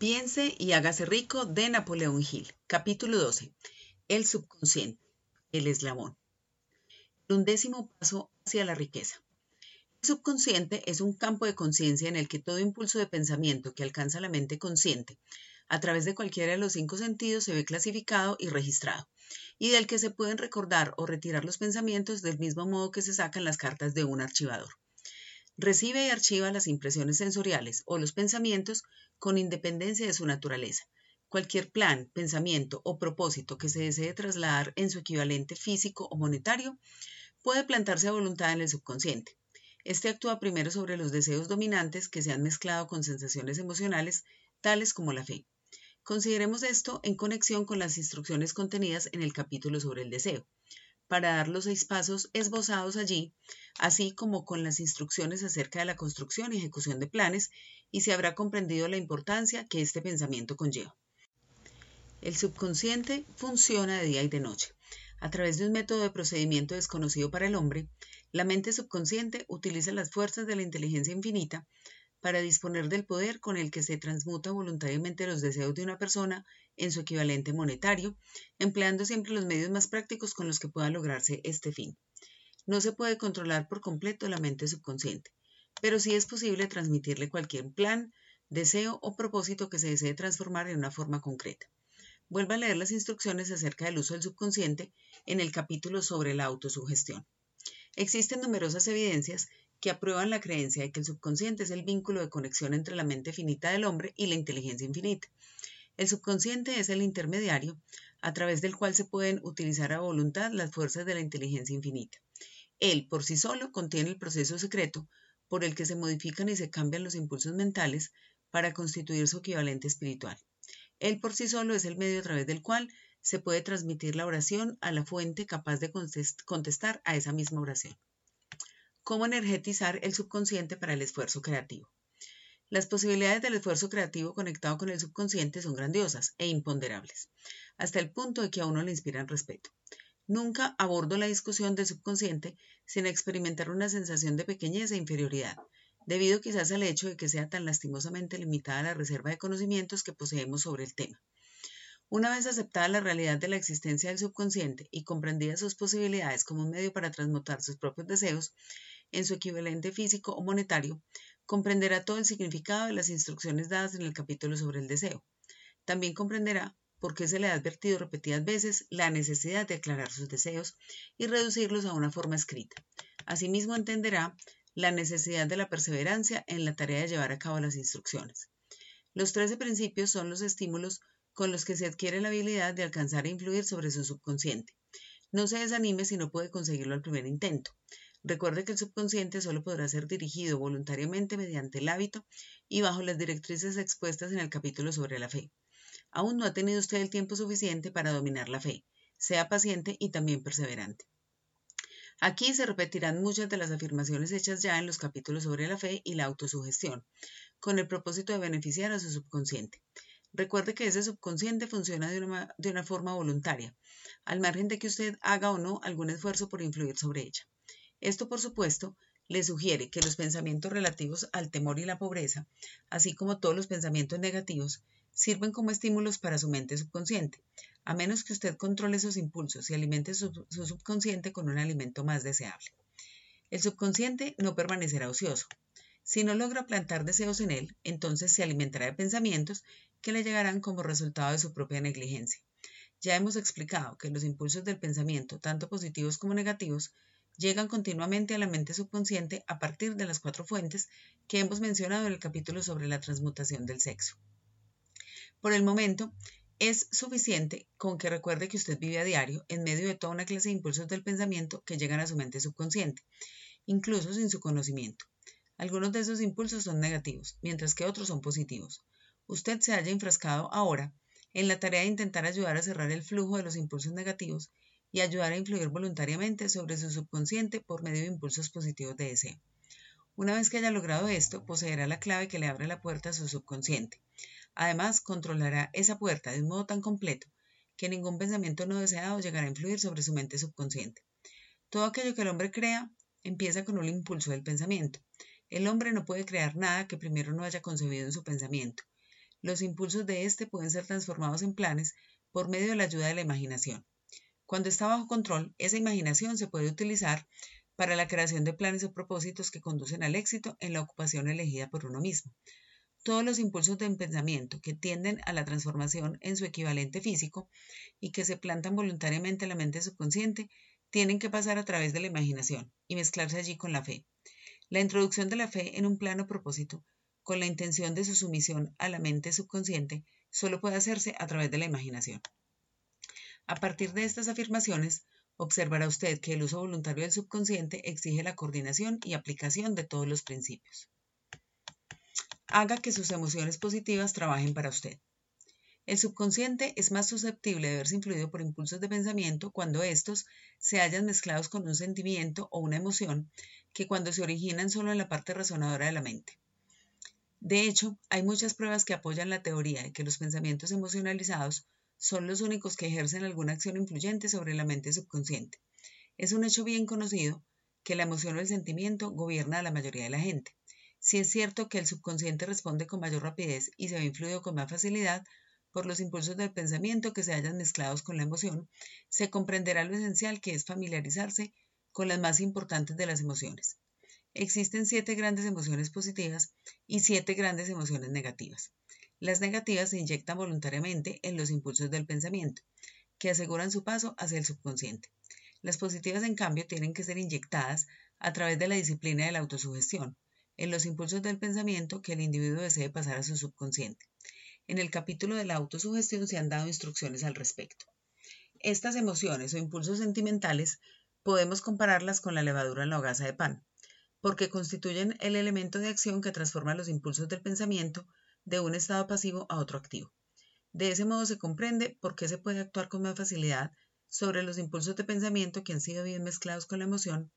Piense y hágase rico de Napoleón Hill. Capítulo 12. El subconsciente. El eslabón. El undécimo paso hacia la riqueza. El subconsciente es un campo de conciencia en el que todo impulso de pensamiento que alcanza la mente consciente a través de cualquiera de los cinco sentidos se ve clasificado y registrado, y del que se pueden recordar o retirar los pensamientos del mismo modo que se sacan las cartas de un archivador. Recibe y archiva las impresiones sensoriales o los pensamientos con independencia de su naturaleza. Cualquier plan, pensamiento o propósito que se desee trasladar en su equivalente físico o monetario puede plantarse a voluntad en el subconsciente. Este actúa primero sobre los deseos dominantes que se han mezclado con sensaciones emocionales, tales como la fe. Consideremos esto en conexión con las instrucciones contenidas en el capítulo sobre el deseo para dar los seis pasos esbozados allí, así como con las instrucciones acerca de la construcción y ejecución de planes, y se habrá comprendido la importancia que este pensamiento conlleva. El subconsciente funciona de día y de noche. A través de un método de procedimiento desconocido para el hombre, la mente subconsciente utiliza las fuerzas de la inteligencia infinita para disponer del poder con el que se transmuta voluntariamente los deseos de una persona en su equivalente monetario, empleando siempre los medios más prácticos con los que pueda lograrse este fin. No se puede controlar por completo la mente subconsciente, pero sí es posible transmitirle cualquier plan, deseo o propósito que se desee transformar en una forma concreta. Vuelva a leer las instrucciones acerca del uso del subconsciente en el capítulo sobre la autosugestión. Existen numerosas evidencias que aprueban la creencia de que el subconsciente es el vínculo de conexión entre la mente finita del hombre y la inteligencia infinita. El subconsciente es el intermediario a través del cual se pueden utilizar a voluntad las fuerzas de la inteligencia infinita. Él, por sí solo, contiene el proceso secreto por el que se modifican y se cambian los impulsos mentales para constituir su equivalente espiritual. Él por sí solo es el medio a través del cual se puede transmitir la oración a la fuente capaz de contestar a esa misma oración cómo energetizar el subconsciente para el esfuerzo creativo. Las posibilidades del esfuerzo creativo conectado con el subconsciente son grandiosas e imponderables, hasta el punto de que a uno le inspiran respeto. Nunca abordo la discusión del subconsciente sin experimentar una sensación de pequeñez e inferioridad, debido quizás al hecho de que sea tan lastimosamente limitada la reserva de conocimientos que poseemos sobre el tema. Una vez aceptada la realidad de la existencia del subconsciente y comprendida sus posibilidades como un medio para transmutar sus propios deseos, en su equivalente físico o monetario, comprenderá todo el significado de las instrucciones dadas en el capítulo sobre el deseo. También comprenderá por qué se le ha advertido repetidas veces la necesidad de aclarar sus deseos y reducirlos a una forma escrita. Asimismo entenderá la necesidad de la perseverancia en la tarea de llevar a cabo las instrucciones. Los trece principios son los estímulos con los que se adquiere la habilidad de alcanzar e influir sobre su subconsciente. No se desanime si no puede conseguirlo al primer intento. Recuerde que el subconsciente solo podrá ser dirigido voluntariamente mediante el hábito y bajo las directrices expuestas en el capítulo sobre la fe. Aún no ha tenido usted el tiempo suficiente para dominar la fe. Sea paciente y también perseverante. Aquí se repetirán muchas de las afirmaciones hechas ya en los capítulos sobre la fe y la autosugestión, con el propósito de beneficiar a su subconsciente. Recuerde que ese subconsciente funciona de una, de una forma voluntaria, al margen de que usted haga o no algún esfuerzo por influir sobre ella. Esto, por supuesto, le sugiere que los pensamientos relativos al temor y la pobreza, así como todos los pensamientos negativos, sirven como estímulos para su mente subconsciente, a menos que usted controle esos impulsos y alimente su, su subconsciente con un alimento más deseable. El subconsciente no permanecerá ocioso. Si no logra plantar deseos en él, entonces se alimentará de pensamientos que le llegarán como resultado de su propia negligencia. Ya hemos explicado que los impulsos del pensamiento, tanto positivos como negativos, llegan continuamente a la mente subconsciente a partir de las cuatro fuentes que hemos mencionado en el capítulo sobre la transmutación del sexo. Por el momento, es suficiente con que recuerde que usted vive a diario en medio de toda una clase de impulsos del pensamiento que llegan a su mente subconsciente, incluso sin su conocimiento. Algunos de esos impulsos son negativos, mientras que otros son positivos. Usted se haya enfrascado ahora en la tarea de intentar ayudar a cerrar el flujo de los impulsos negativos y ayudar a influir voluntariamente sobre su subconsciente por medio de impulsos positivos de deseo. Una vez que haya logrado esto, poseerá la clave que le abre la puerta a su subconsciente. Además, controlará esa puerta de un modo tan completo que ningún pensamiento no deseado llegará a influir sobre su mente subconsciente. Todo aquello que el hombre crea empieza con un impulso del pensamiento. El hombre no puede crear nada que primero no haya concebido en su pensamiento. Los impulsos de este pueden ser transformados en planes por medio de la ayuda de la imaginación. Cuando está bajo control, esa imaginación se puede utilizar para la creación de planes o propósitos que conducen al éxito en la ocupación elegida por uno mismo. Todos los impulsos de pensamiento que tienden a la transformación en su equivalente físico y que se plantan voluntariamente en la mente subconsciente tienen que pasar a través de la imaginación y mezclarse allí con la fe. La introducción de la fe en un plano propósito, con la intención de su sumisión a la mente subconsciente, solo puede hacerse a través de la imaginación. A partir de estas afirmaciones, observará usted que el uso voluntario del subconsciente exige la coordinación y aplicación de todos los principios. Haga que sus emociones positivas trabajen para usted. El subconsciente es más susceptible de verse influido por impulsos de pensamiento cuando estos se hallan mezclados con un sentimiento o una emoción que cuando se originan solo en la parte razonadora de la mente. De hecho, hay muchas pruebas que apoyan la teoría de que los pensamientos emocionalizados son los únicos que ejercen alguna acción influyente sobre la mente subconsciente. Es un hecho bien conocido que la emoción o el sentimiento gobierna a la mayoría de la gente. Si es cierto que el subconsciente responde con mayor rapidez y se ve influido con más facilidad por los impulsos del pensamiento que se hayan mezclados con la emoción, se comprenderá lo esencial que es familiarizarse con las más importantes de las emociones. Existen siete grandes emociones positivas y siete grandes emociones negativas. Las negativas se inyectan voluntariamente en los impulsos del pensamiento, que aseguran su paso hacia el subconsciente. Las positivas, en cambio, tienen que ser inyectadas a través de la disciplina de la autosugestión, en los impulsos del pensamiento que el individuo desee pasar a su subconsciente. En el capítulo de la autosugestión se han dado instrucciones al respecto. Estas emociones o impulsos sentimentales podemos compararlas con la levadura en la hogaza de pan, porque constituyen el elemento de acción que transforma los impulsos del pensamiento de un estado pasivo a otro activo. De ese modo se comprende por qué se puede actuar con más facilidad sobre los impulsos de pensamiento que han sido bien mezclados con la emoción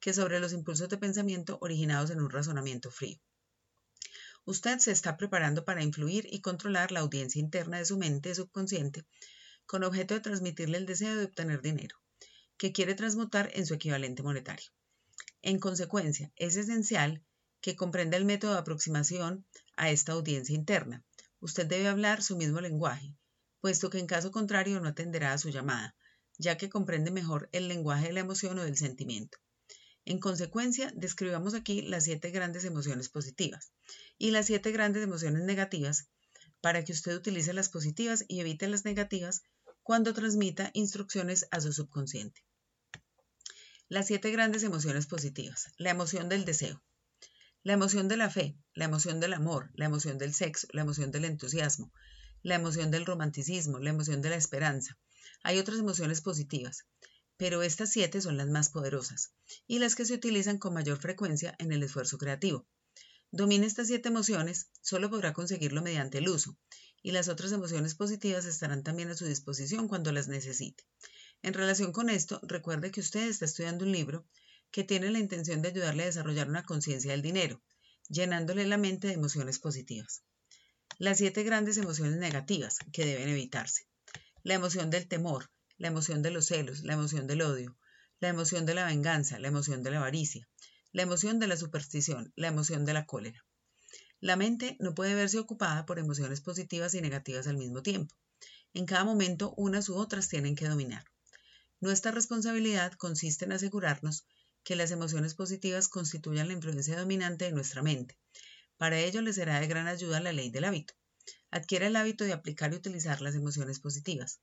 que sobre los impulsos de pensamiento originados en un razonamiento frío. Usted se está preparando para influir y controlar la audiencia interna de su mente subconsciente con objeto de transmitirle el deseo de obtener dinero, que quiere transmutar en su equivalente monetario. En consecuencia, es esencial que comprenda el método de aproximación a esta audiencia interna. Usted debe hablar su mismo lenguaje, puesto que en caso contrario no atenderá a su llamada, ya que comprende mejor el lenguaje de la emoción o del sentimiento. En consecuencia, describamos aquí las siete grandes emociones positivas y las siete grandes emociones negativas para que usted utilice las positivas y evite las negativas cuando transmita instrucciones a su subconsciente. Las siete grandes emociones positivas. La emoción del deseo. La emoción de la fe, la emoción del amor, la emoción del sexo, la emoción del entusiasmo, la emoción del romanticismo, la emoción de la esperanza. Hay otras emociones positivas, pero estas siete son las más poderosas y las que se utilizan con mayor frecuencia en el esfuerzo creativo. Domine estas siete emociones, solo podrá conseguirlo mediante el uso, y las otras emociones positivas estarán también a su disposición cuando las necesite. En relación con esto, recuerde que usted está estudiando un libro que tiene la intención de ayudarle a desarrollar una conciencia del dinero, llenándole la mente de emociones positivas. Las siete grandes emociones negativas que deben evitarse. La emoción del temor, la emoción de los celos, la emoción del odio, la emoción de la venganza, la emoción de la avaricia, la emoción de la superstición, la emoción de la cólera. La mente no puede verse ocupada por emociones positivas y negativas al mismo tiempo. En cada momento unas u otras tienen que dominar. Nuestra responsabilidad consiste en asegurarnos que las emociones positivas constituyan la influencia dominante de nuestra mente. Para ello le será de gran ayuda la ley del hábito. Adquiere el hábito de aplicar y utilizar las emociones positivas.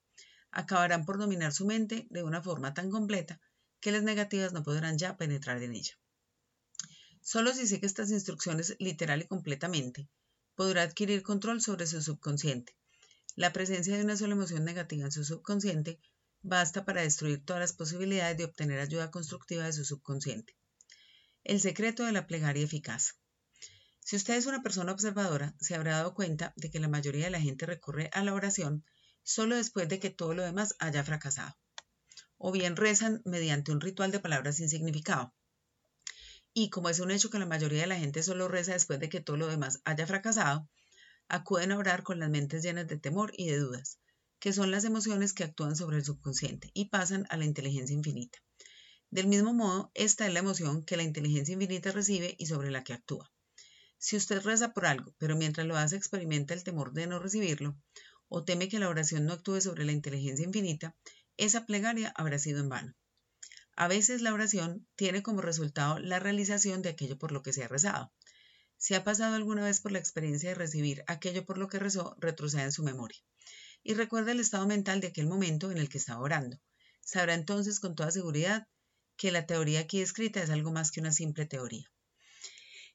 Acabarán por dominar su mente de una forma tan completa que las negativas no podrán ya penetrar en ella. Solo si sigue estas instrucciones literal y completamente, podrá adquirir control sobre su subconsciente. La presencia de una sola emoción negativa en su subconsciente basta para destruir todas las posibilidades de obtener ayuda constructiva de su subconsciente. El secreto de la plegaria eficaz. Si usted es una persona observadora, se habrá dado cuenta de que la mayoría de la gente recurre a la oración solo después de que todo lo demás haya fracasado. O bien rezan mediante un ritual de palabras sin significado. Y como es un hecho que la mayoría de la gente solo reza después de que todo lo demás haya fracasado, acuden a orar con las mentes llenas de temor y de dudas, que son las emociones que actúan sobre el subconsciente y pasan a la inteligencia infinita. Del mismo modo, esta es la emoción que la inteligencia infinita recibe y sobre la que actúa. Si usted reza por algo, pero mientras lo hace experimenta el temor de no recibirlo, o teme que la oración no actúe sobre la inteligencia infinita, esa plegaria habrá sido en vano. A veces la oración tiene como resultado la realización de aquello por lo que se ha rezado. Si ha pasado alguna vez por la experiencia de recibir aquello por lo que rezó, retroceda en su memoria. Y recuerda el estado mental de aquel momento en el que estaba orando. Sabrá entonces con toda seguridad que la teoría aquí escrita es algo más que una simple teoría.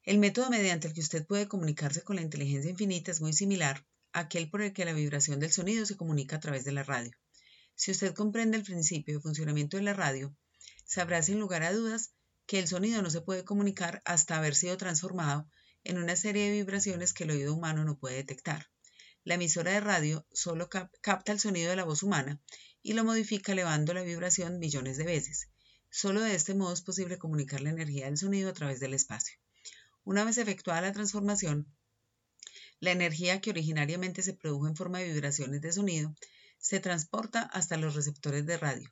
El método mediante el que usted puede comunicarse con la inteligencia infinita es muy similar a aquel por el que la vibración del sonido se comunica a través de la radio. Si usted comprende el principio de funcionamiento de la radio, sabrá sin lugar a dudas que el sonido no se puede comunicar hasta haber sido transformado en una serie de vibraciones que el oído humano no puede detectar. La emisora de radio solo capta el sonido de la voz humana y lo modifica elevando la vibración millones de veces. Solo de este modo es posible comunicar la energía del sonido a través del espacio. Una vez efectuada la transformación, la energía que originariamente se produjo en forma de vibraciones de sonido se transporta hasta los receptores de radio,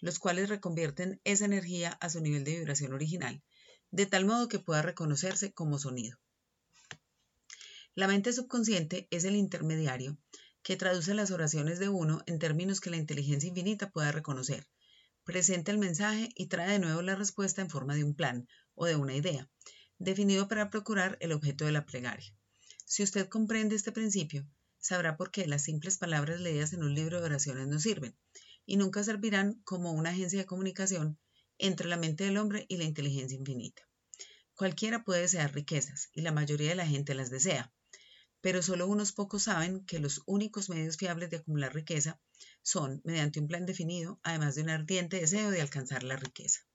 los cuales reconvierten esa energía a su nivel de vibración original, de tal modo que pueda reconocerse como sonido. La mente subconsciente es el intermediario que traduce las oraciones de uno en términos que la inteligencia infinita pueda reconocer, presenta el mensaje y trae de nuevo la respuesta en forma de un plan o de una idea, definido para procurar el objeto de la plegaria. Si usted comprende este principio, sabrá por qué las simples palabras leídas en un libro de oraciones no sirven y nunca servirán como una agencia de comunicación entre la mente del hombre y la inteligencia infinita. Cualquiera puede desear riquezas y la mayoría de la gente las desea, pero solo unos pocos saben que los únicos medios fiables de acumular riqueza son mediante un plan definido, además de un ardiente deseo de alcanzar la riqueza.